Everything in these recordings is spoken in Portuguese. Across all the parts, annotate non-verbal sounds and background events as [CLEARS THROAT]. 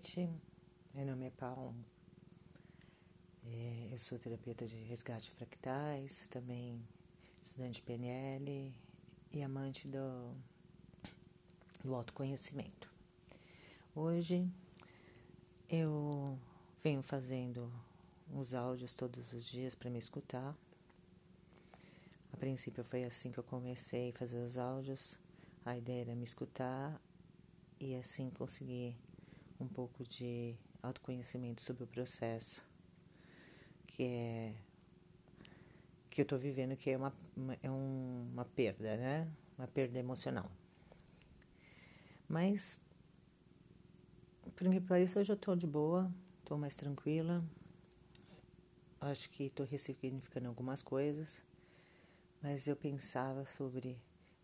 noite. Meu nome é Paulo. É, eu sou terapeuta de resgate fractais, também estudante de PNL e amante do, do autoconhecimento. Hoje eu venho fazendo os áudios todos os dias para me escutar. A princípio foi assim que eu comecei a fazer os áudios. A ideia era me escutar e assim conseguir um pouco de autoconhecimento sobre o processo que é que eu estou vivendo, que é uma, uma, é um, uma perda, né? Uma perda emocional. Mas, por incrível que isso, hoje eu estou de boa, estou mais tranquila. Acho que estou ressignificando algumas coisas, mas eu pensava sobre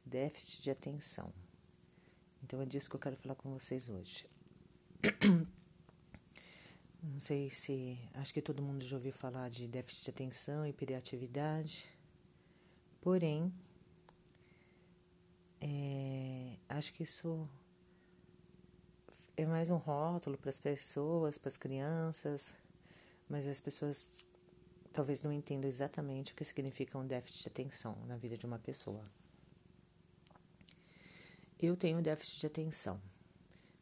déficit de atenção. Então é disso que eu quero falar com vocês hoje. [COUGHS] Não sei se. Acho que todo mundo já ouviu falar de déficit de atenção e hiperatividade. Porém, é, acho que isso é mais um rótulo para as pessoas, para as crianças, mas as pessoas talvez não entendam exatamente o que significa um déficit de atenção na vida de uma pessoa. Eu tenho déficit de atenção.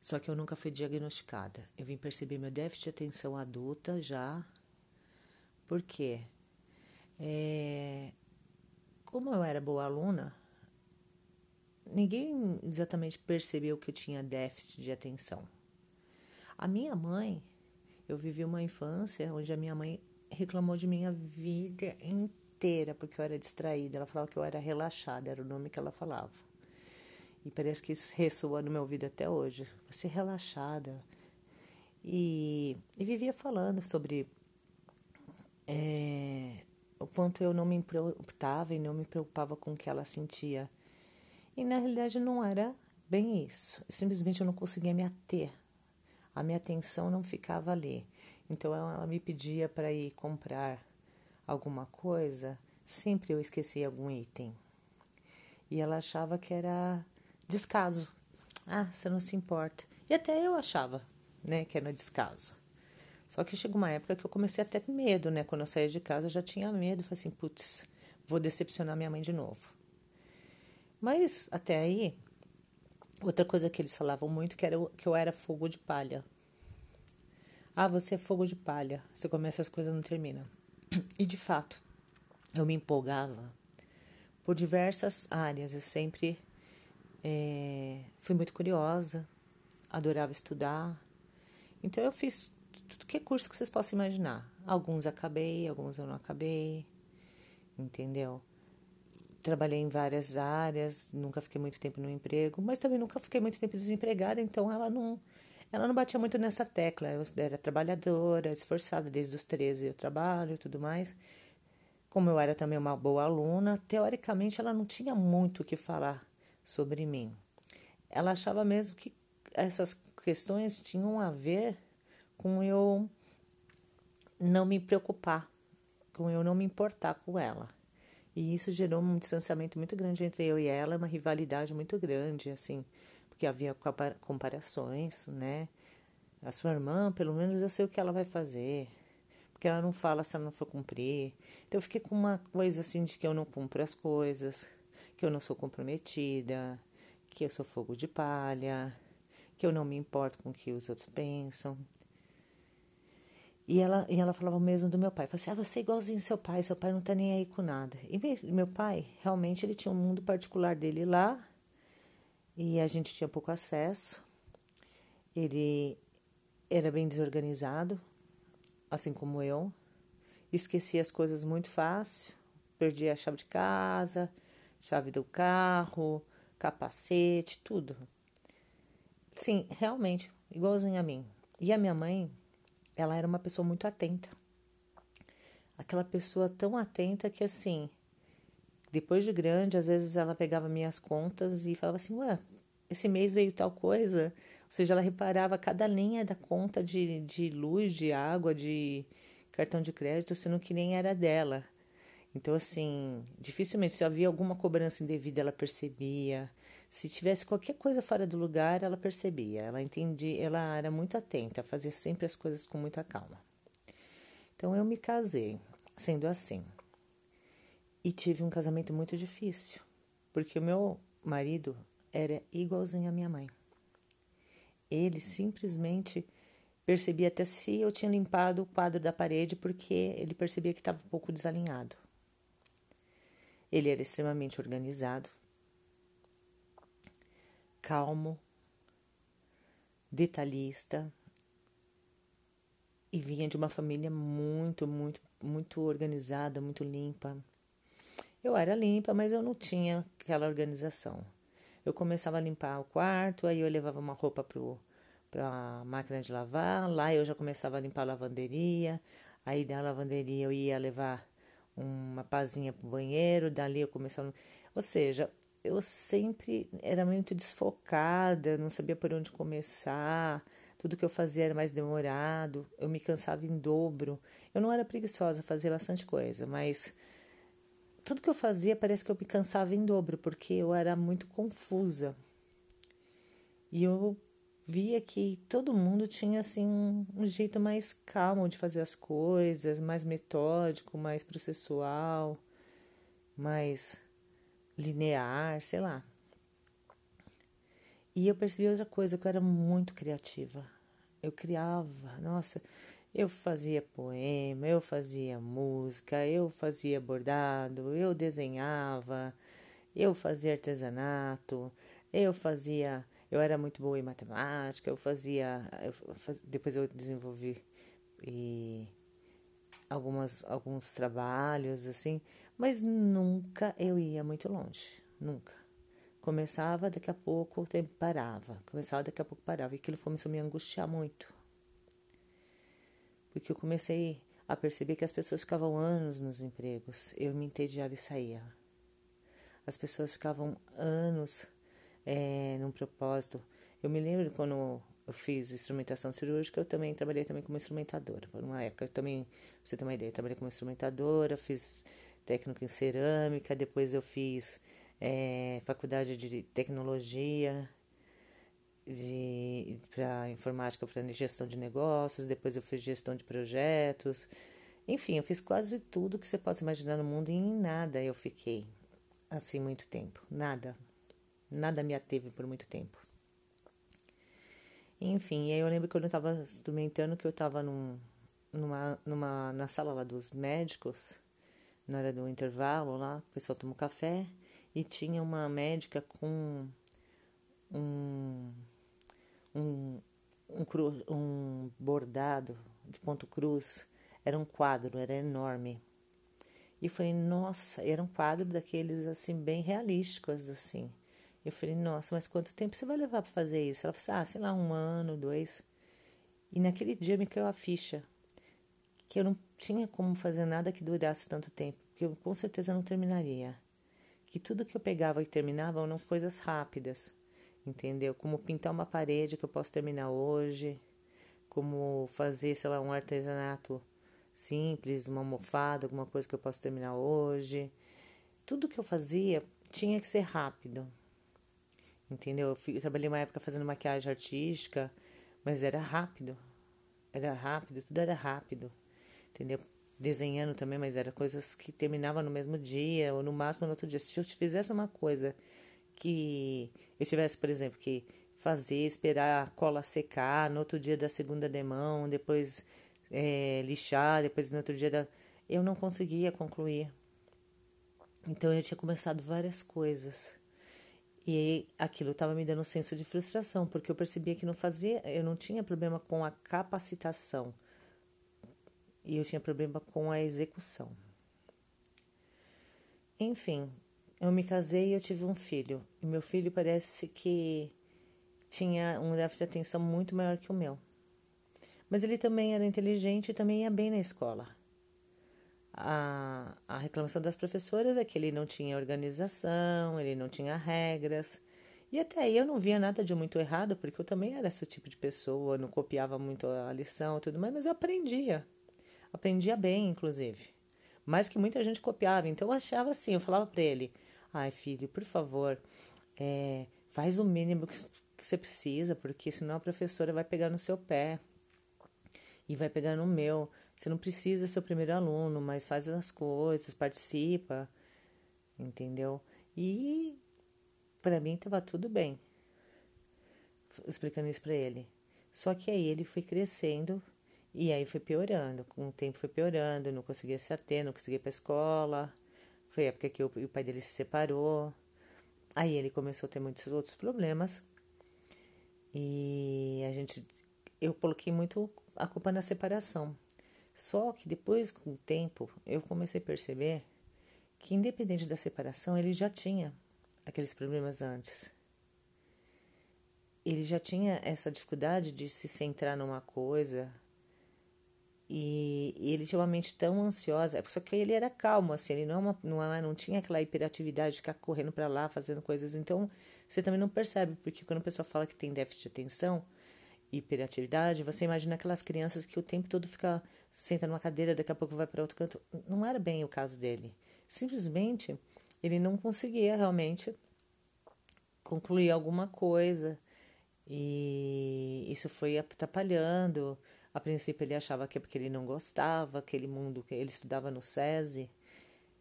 Só que eu nunca fui diagnosticada. Eu vim perceber meu déficit de atenção adulta já. Por quê? É, como eu era boa aluna, ninguém exatamente percebeu que eu tinha déficit de atenção. A minha mãe, eu vivi uma infância onde a minha mãe reclamou de minha vida inteira porque eu era distraída. Ela falava que eu era relaxada, era o nome que ela falava. E parece que isso ressoa no meu ouvido até hoje. Você relaxada. E, e vivia falando sobre é, o quanto eu não me importava e não me preocupava com o que ela sentia. E na realidade não era bem isso. Simplesmente eu não conseguia me ater. A minha atenção não ficava ali. Então ela me pedia para ir comprar alguma coisa, sempre eu esquecia algum item. E ela achava que era descaso. Ah, você não se importa. E até eu achava, né, que era descaso. Só que chegou uma época que eu comecei a ter medo, né? Quando eu saía de casa, eu já tinha medo. Falei assim, putz, vou decepcionar minha mãe de novo. Mas até aí, outra coisa que eles falavam muito que era que eu era fogo de palha. Ah, você é fogo de palha. Você começa as coisas não termina. [CLEARS THROAT] E de fato, eu me empolgava por diversas áreas. Eu sempre é, fui muito curiosa, adorava estudar. Então eu fiz tudo que é curso que vocês possam imaginar. Alguns acabei, alguns eu não acabei, entendeu? Trabalhei em várias áreas, nunca fiquei muito tempo no emprego, mas também nunca fiquei muito tempo desempregada, então ela não, ela não batia muito nessa tecla. Eu era trabalhadora, esforçada desde os 13 eu trabalho e tudo mais. Como eu era também uma boa aluna, teoricamente ela não tinha muito o que falar sobre mim. Ela achava mesmo que essas questões tinham a ver com eu não me preocupar, com eu não me importar com ela. E isso gerou um distanciamento muito grande entre eu e ela, uma rivalidade muito grande, assim, porque havia comparações, né? A sua irmã, pelo menos eu sei o que ela vai fazer, porque ela não fala se ela não for cumprir. Então eu fiquei com uma coisa assim de que eu não cumpro as coisas, que eu não sou comprometida, que eu sou fogo de palha, que eu não me importo com o que os outros pensam. E ela, e ela falava mesmo do meu pai. Falava assim, ah, você é igualzinho seu pai, seu pai não tá nem aí com nada. E meu pai, realmente, ele tinha um mundo particular dele lá, e a gente tinha pouco acesso. Ele era bem desorganizado, assim como eu. Esquecia as coisas muito fácil, perdia a chave de casa, chave do carro, capacete, tudo. Sim, realmente, igualzinho a mim. E a minha mãe, ela era uma pessoa muito atenta. Aquela pessoa tão atenta que assim, depois de grande, às vezes ela pegava minhas contas e falava assim: Ué, esse mês veio tal coisa. Ou seja, ela reparava cada linha da conta de, de luz, de água, de cartão de crédito, sendo que nem era dela. Então, assim, dificilmente se havia alguma cobrança indevida, ela percebia. Se tivesse qualquer coisa fora do lugar, ela percebia, ela entendia, ela era muito atenta, fazia sempre as coisas com muita calma. Então eu me casei sendo assim. E tive um casamento muito difícil, porque o meu marido era igualzinho à minha mãe. Ele simplesmente percebia até se eu tinha limpado o quadro da parede, porque ele percebia que estava um pouco desalinhado. Ele era extremamente organizado, calmo, detalhista e vinha de uma família muito, muito, muito organizada, muito limpa. Eu era limpa, mas eu não tinha aquela organização. Eu começava a limpar o quarto, aí eu levava uma roupa para a máquina de lavar, lá eu já começava a limpar a lavanderia, aí da lavanderia eu ia levar uma pazinha pro banheiro, dali eu começava. Ou seja, eu sempre era muito desfocada, não sabia por onde começar, tudo que eu fazia era mais demorado, eu me cansava em dobro. Eu não era preguiçosa, fazia bastante coisa, mas tudo que eu fazia parece que eu me cansava em dobro, porque eu era muito confusa. E eu via que todo mundo tinha assim um, um jeito mais calmo de fazer as coisas, mais metódico, mais processual, mais linear, sei lá. E eu percebi outra coisa, que eu era muito criativa. Eu criava, nossa, eu fazia poema, eu fazia música, eu fazia bordado, eu desenhava, eu fazia artesanato, eu fazia eu era muito boa em matemática, eu fazia, eu faz, depois eu desenvolvi e algumas alguns trabalhos assim, mas nunca eu ia muito longe, nunca. Começava, daqui a pouco o tempo parava, começava, daqui a pouco parava, e aquilo começou a me angustiar muito. Porque eu comecei a perceber que as pessoas ficavam anos nos empregos, eu me entediava e saía. As pessoas ficavam anos é, num propósito. Eu me lembro quando eu fiz instrumentação cirúrgica, eu também trabalhei também como instrumentadora. Por uma época, eu também, pra você ter uma ideia, eu trabalhei como instrumentadora, fiz técnico em cerâmica, depois eu fiz é, faculdade de tecnologia de para informática para gestão de negócios, depois eu fiz gestão de projetos. Enfim, eu fiz quase tudo que você possa imaginar no mundo e em nada eu fiquei assim muito tempo. Nada. Nada me ateve por muito tempo. Enfim, aí eu lembro que eu estava instrumentando que eu estava num, numa, numa, na sala lá dos médicos, na hora do intervalo lá, o pessoal tomou café e tinha uma médica com um, um, um, cru, um bordado de ponto cruz. Era um quadro, era enorme. E falei, nossa, era um quadro daqueles assim, bem realísticos, assim. Eu falei, nossa, mas quanto tempo você vai levar para fazer isso? Ela falou assim, ah, sei lá, um ano, dois. E naquele dia me caiu a ficha que eu não tinha como fazer nada que durasse tanto tempo, que eu com certeza não terminaria. Que tudo que eu pegava e terminava eram coisas rápidas, entendeu? Como pintar uma parede que eu posso terminar hoje, como fazer, sei lá, um artesanato simples, uma almofada, alguma coisa que eu posso terminar hoje. Tudo que eu fazia tinha que ser rápido, entendeu? Eu, fui, eu trabalhei uma época fazendo maquiagem artística, mas era rápido, era rápido, tudo era rápido, entendeu? Desenhando também, mas era coisas que terminavam no mesmo dia ou no máximo no outro dia. Se eu fizesse uma coisa que eu tivesse, por exemplo, que fazer, esperar a cola secar, no outro dia da segunda demão, depois é, lixar, depois no outro dia da. Eu não conseguia concluir. Então eu tinha começado várias coisas. E aquilo estava me dando um senso de frustração, porque eu percebia que não fazia, eu não tinha problema com a capacitação. E eu tinha problema com a execução. Enfim, eu me casei e eu tive um filho. E meu filho parece que tinha um déficit de atenção muito maior que o meu. Mas ele também era inteligente e também ia bem na escola. A, a reclamação das professoras é que ele não tinha organização, ele não tinha regras. E até aí eu não via nada de muito errado, porque eu também era esse tipo de pessoa, não copiava muito a lição e tudo mais, mas eu aprendia. Aprendia bem, inclusive. Mais que muita gente copiava. Então eu achava assim, eu falava para ele: ai filho, por favor, é, faz o mínimo que, que você precisa, porque senão a professora vai pegar no seu pé e vai pegar no meu. Você não precisa ser o primeiro aluno, mas faz as coisas, participa, entendeu? E para mim tava tudo bem. Explicando isso para ele. Só que aí ele foi crescendo e aí foi piorando. Com o tempo foi piorando, não conseguia se ater, não conseguia ir pra escola. Foi a época que o, o pai dele se separou. Aí ele começou a ter muitos outros problemas. E a gente eu coloquei muito a culpa na separação. Só que depois, com o tempo, eu comecei a perceber que, independente da separação, ele já tinha aqueles problemas antes. Ele já tinha essa dificuldade de se centrar numa coisa e, ele tinha uma mente tão ansiosa. Só que ele era calmo, assim, ele não, é não, é, não tinha aquela hiperatividade de ficar correndo para lá, fazendo coisas. Então, você também não percebe, porque quando a pessoa fala que tem déficit de atenção, hiperatividade, você imagina aquelas crianças que o tempo todo fica senta numa cadeira, daqui a pouco vai para outro canto. Não era bem o caso dele. Simplesmente ele não conseguia realmente concluir alguma coisa e isso foi atrapalhando. A princípio ele achava que é porque ele não gostava, aquele mundo que ele estudava no SESI.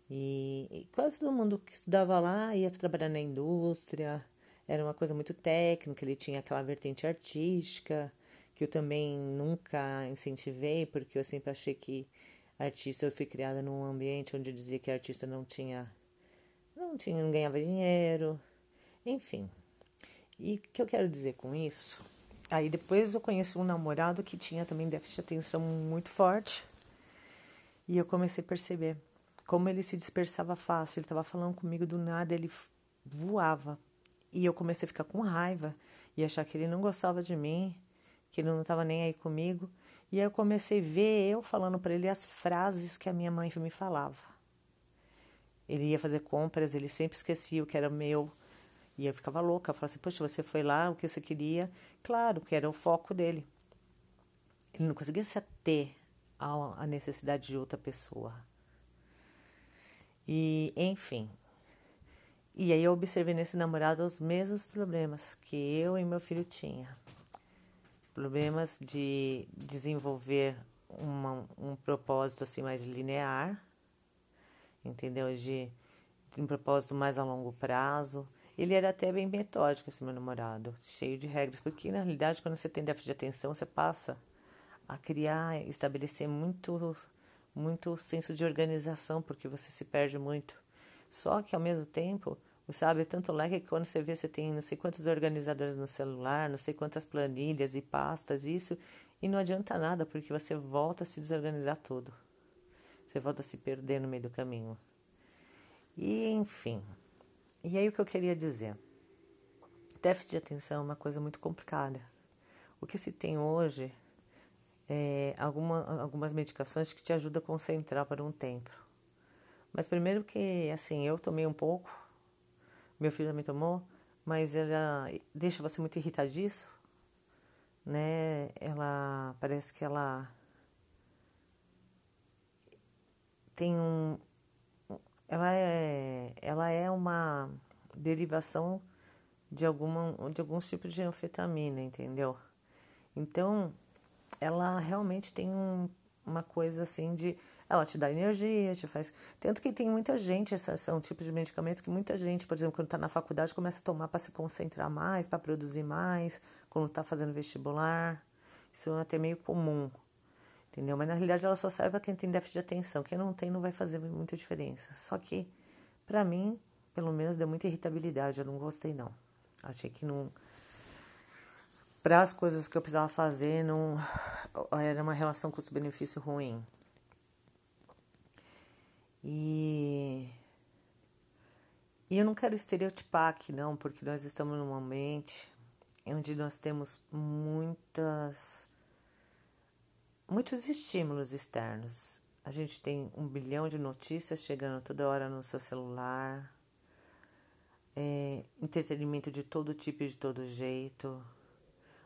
E, e quase todo mundo que estudava lá ia trabalhar na indústria, era uma coisa muito técnica, ele tinha aquela vertente artística, que eu também nunca incentivei, porque eu sempre achei que artista, eu fui criada num ambiente onde dizia que artista não tinha, não tinha, não ganhava dinheiro, enfim. E o que eu quero dizer com isso? Aí depois eu conheci um namorado que tinha também déficit de atenção muito forte, e eu comecei a perceber como ele se dispersava fácil, ele estava falando comigo do nada, ele voava e eu comecei a ficar com raiva e achar que ele não gostava de mim, que ele não estava nem aí comigo. E aí eu comecei a ver eu falando para ele as frases que a minha mãe me falava. Ele ia fazer compras, ele sempre esquecia o que era meu. E eu ficava louca, eu falava assim, poxa, você foi lá, o que você queria? Claro, que era o foco dele. Ele não conseguia se ater à necessidade de outra pessoa. E, enfim, e aí eu observei nesse namorado os mesmos problemas que eu e meu filho tinha. Problemas de desenvolver uma, um propósito assim mais linear, entendeu? De, de um propósito mais a longo prazo. Ele era até bem metódico, esse meu namorado, cheio de regras, porque na realidade quando você tem déficit de atenção, você passa a criar, estabelecer muito, muito senso de organização, porque você se perde muito. Só que ao mesmo tempo, abre tanto leque que quando você vê, você tem não sei quantos organizadores no celular, não sei quantas planilhas e pastas, isso, e não adianta nada, porque você volta a se desorganizar tudo. Você volta a se perder no meio do caminho. E enfim. E aí o que eu queria dizer? Déficit de atenção é uma coisa muito complicada. O que se tem hoje é alguma, algumas medicações que te ajudam a concentrar por um tempo. Mas primeiro que, assim, eu tomei um pouco, meu filho também tomou, mas ela deixa você muito irritadiço, né? Ela parece que ela tem um ela é ela é uma derivação de alguma de alguns tipos de anfetamina, entendeu? Então, ela realmente tem um, uma coisa assim de ela te dá energia, te faz. Tanto que tem muita gente, esses são tipos de medicamentos que muita gente, por exemplo, quando está na faculdade, começa a tomar para se concentrar mais, para produzir mais, quando está fazendo vestibular. Isso é até meio comum, entendeu? Mas na realidade ela só serve para quem tem déficit de atenção. Quem não tem não vai fazer muita diferença. Só que, para mim, pelo menos deu muita irritabilidade. Eu não gostei, não. Achei que não. Para as coisas que eu precisava fazer, não era uma relação custo-benefício ruim. E, e eu não quero estereotipar aqui, não, porque nós estamos num ambiente onde nós temos muitas, muitos estímulos externos. A gente tem um bilhão de notícias chegando toda hora no seu celular, é, entretenimento de todo tipo e de todo jeito,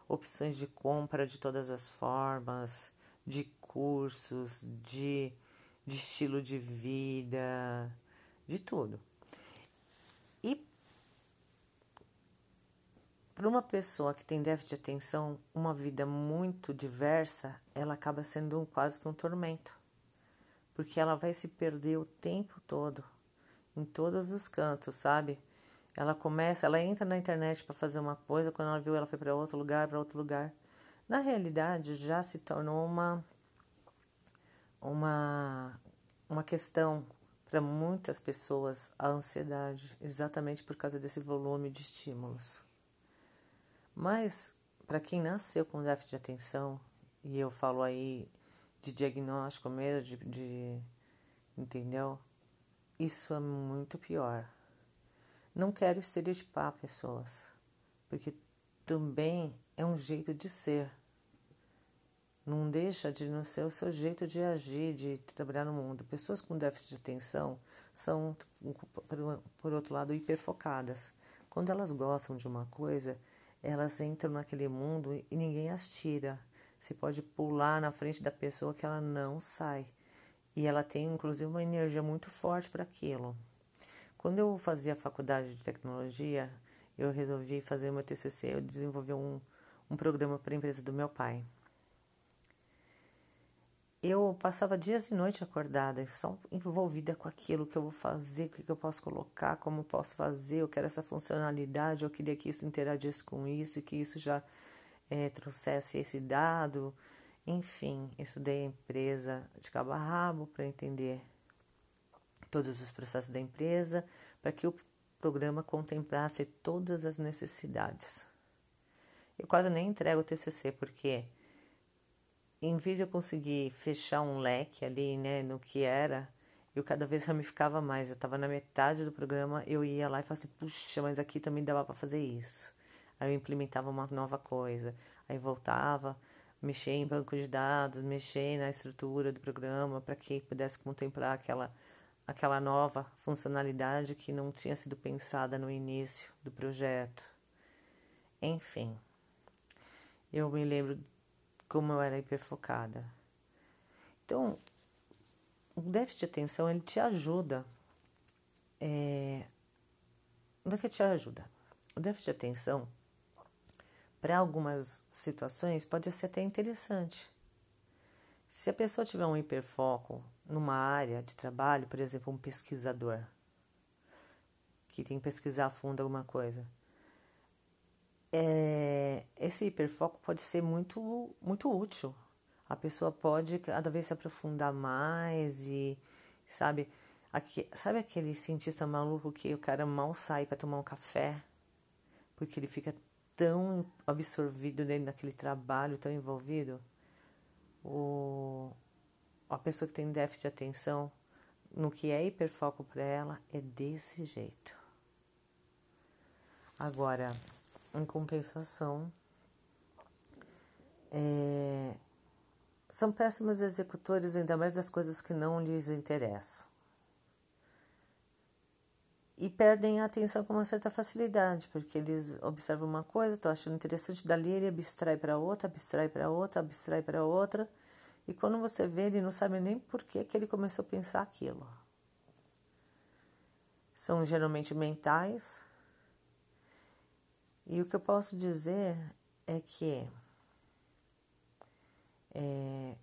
opções de compra de todas as formas, de cursos, de de estilo de vida, de tudo. E para uma pessoa que tem déficit de atenção, uma vida muito diversa, ela acaba sendo um, quase que um tormento. Porque ela vai se perder o tempo todo, em todos os cantos, sabe? Ela começa, ela entra na internet para fazer uma coisa, quando ela viu, ela foi para outro lugar, para outro lugar. Na realidade, já se tornou uma uma uma questão para muitas pessoas a ansiedade, exatamente por causa desse volume de estímulos. Mas para quem nasceu com déficit de atenção, e eu falo aí de diagnóstico mesmo, de, de entendeu? Isso é muito pior. Não quero estereotipar pessoas, porque também é um jeito de ser. Não deixa de não ser o seu jeito de agir, de trabalhar no mundo. Pessoas com déficit de atenção são, por outro lado, hiperfocadas. Quando elas gostam de uma coisa, elas entram naquele mundo e ninguém as tira. Você pode pular na frente da pessoa que ela não sai. E ela tem, inclusive, uma energia muito forte para aquilo. Quando eu fazia faculdade de tecnologia, eu resolvi fazer meu TCC, eu desenvolvi um, um programa para a empresa do meu pai eu passava dias e noites acordada, só envolvida com aquilo que eu vou fazer, o que eu posso colocar, como posso fazer, eu quero essa funcionalidade, eu queria que isso interagisse com isso, que isso já é, trouxesse esse dado. Enfim, estudei a empresa de cabo a rabo para entender todos os processos da empresa, para que o programa contemplasse todas as necessidades. Eu quase nem entrego o TCC, porque em vez de eu conseguir fechar um leque ali, né, no que era, eu cada vez ramificava mais. Eu estava na metade do programa, eu ia lá e falava assim, puxa, mas aqui também dava para fazer isso. Aí eu implementava uma nova coisa, aí voltava, mexer em banco de dados, mexer na estrutura do programa para que pudesse contemplar aquela aquela nova funcionalidade que não tinha sido pensada no início do projeto. Enfim, eu me lembro como eu era hiperfocada. Então, o déficit de atenção ele te ajuda. É, é que te ajuda. O déficit de atenção, para algumas situações, pode ser até interessante. Se a pessoa tiver um hiperfoco numa área de trabalho, por exemplo, um pesquisador, que tem que pesquisar a fundo alguma coisa, é, esse hiperfoco pode ser muito, muito útil. A pessoa pode cada vez se aprofundar mais e, sabe, aqui, sabe aquele cientista maluco que o cara mal sai para tomar um café porque ele fica tão absorvido dentro daquele trabalho, tão envolvido? O, a pessoa que tem déficit de atenção, no que é hiperfoco para ela, é desse jeito. Agora, em compensação, é, são péssimos executores, ainda mais das coisas que não lhes interessam. E perdem a atenção com uma certa facilidade, porque eles observam uma coisa, estão achando interessante, dali ele abstrai para outra, abstrai para outra, abstrai para outra, e quando você vê, ele não sabe nem por que, que ele começou a pensar aquilo. São geralmente mentais, e o que eu posso dizer é que é,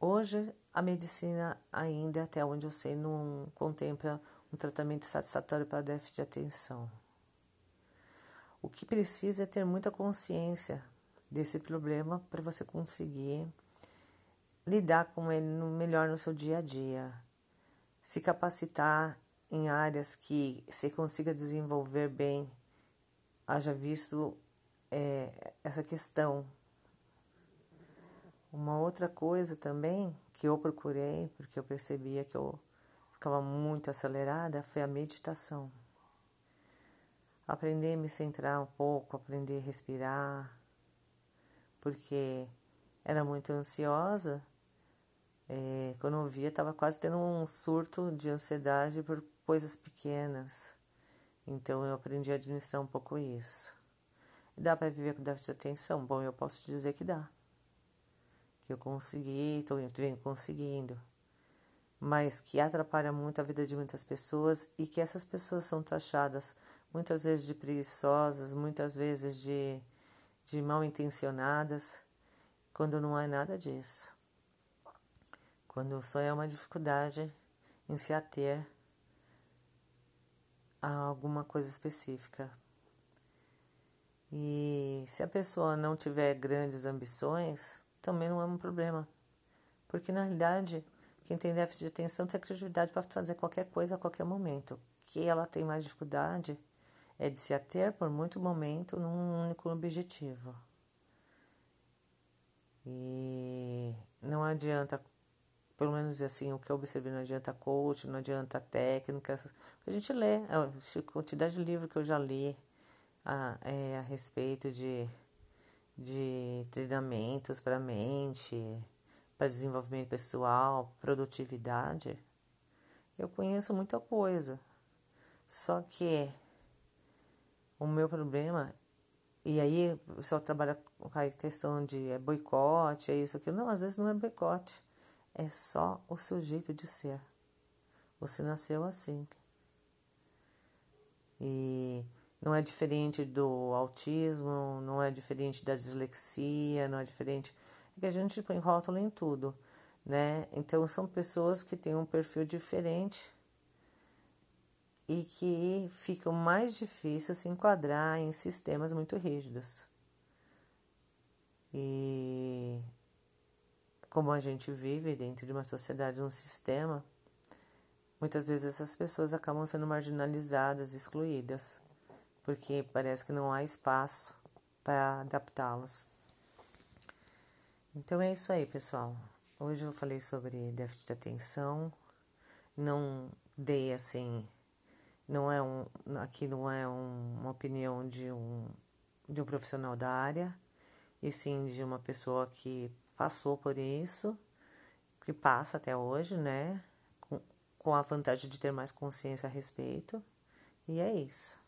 hoje a medicina ainda, até onde eu sei, não contempla um tratamento satisfatório para déficit de atenção. O que precisa é ter muita consciência desse problema para você conseguir lidar com ele no melhor no seu dia a dia, se capacitar em áreas que você consiga desenvolver bem, haja visto é, essa questão. Uma outra coisa também que eu procurei, porque eu percebia que eu ficava muito acelerada, foi a meditação. Aprender a me centrar um pouco, aprender a respirar, porque era muito ansiosa. É, quando eu via, estava quase tendo um surto de ansiedade por coisas pequenas. Então eu aprendi a administrar um pouco isso. Dá para viver com déficit de atenção? Bom, eu posso dizer que dá. Que eu consegui, estou venho conseguindo. Mas que atrapalha muito a vida de muitas pessoas e que essas pessoas são taxadas muitas vezes de preguiçosas, muitas vezes de, de mal intencionadas, quando não é nada disso. Quando só é uma dificuldade em se ater a alguma coisa específica. E se a pessoa não tiver grandes ambições, também não é um problema. Porque na realidade, quem tem déficit de atenção tem criatividade para fazer qualquer coisa a qualquer momento. Que ela tem mais dificuldade é de se ater por muito momento num único objetivo. E não adianta, pelo menos assim, o que eu observei, não adianta coach, não adianta técnica. A gente lê, a quantidade de livro que eu já li a, é, a respeito de, de treinamentos para mente, para desenvolvimento pessoal, produtividade. Eu conheço muita coisa. Só que o meu problema, e aí o pessoal trabalha com a questão de é boicote, é isso, aquilo. Não, às vezes não é boicote. É só o seu jeito de ser. Você nasceu assim. E não é diferente do autismo, não é diferente da dislexia, não é diferente. É que a gente põe rótulo em tudo, né? Então são pessoas que têm um perfil diferente e que fica mais difícil se enquadrar em sistemas muito rígidos. E como a gente vive dentro de uma sociedade, um sistema, muitas vezes essas pessoas acabam sendo marginalizadas, excluídas, porque parece que não há espaço para adaptá-los. Então é isso aí, pessoal. Hoje eu falei sobre déficit de atenção. Não dei assim não é um, aqui não é um, uma opinião de um, de um profissional da área, e sim de uma pessoa que passou por isso, que passa até hoje, né? Com, com a vantagem de ter mais consciência a respeito. E é isso.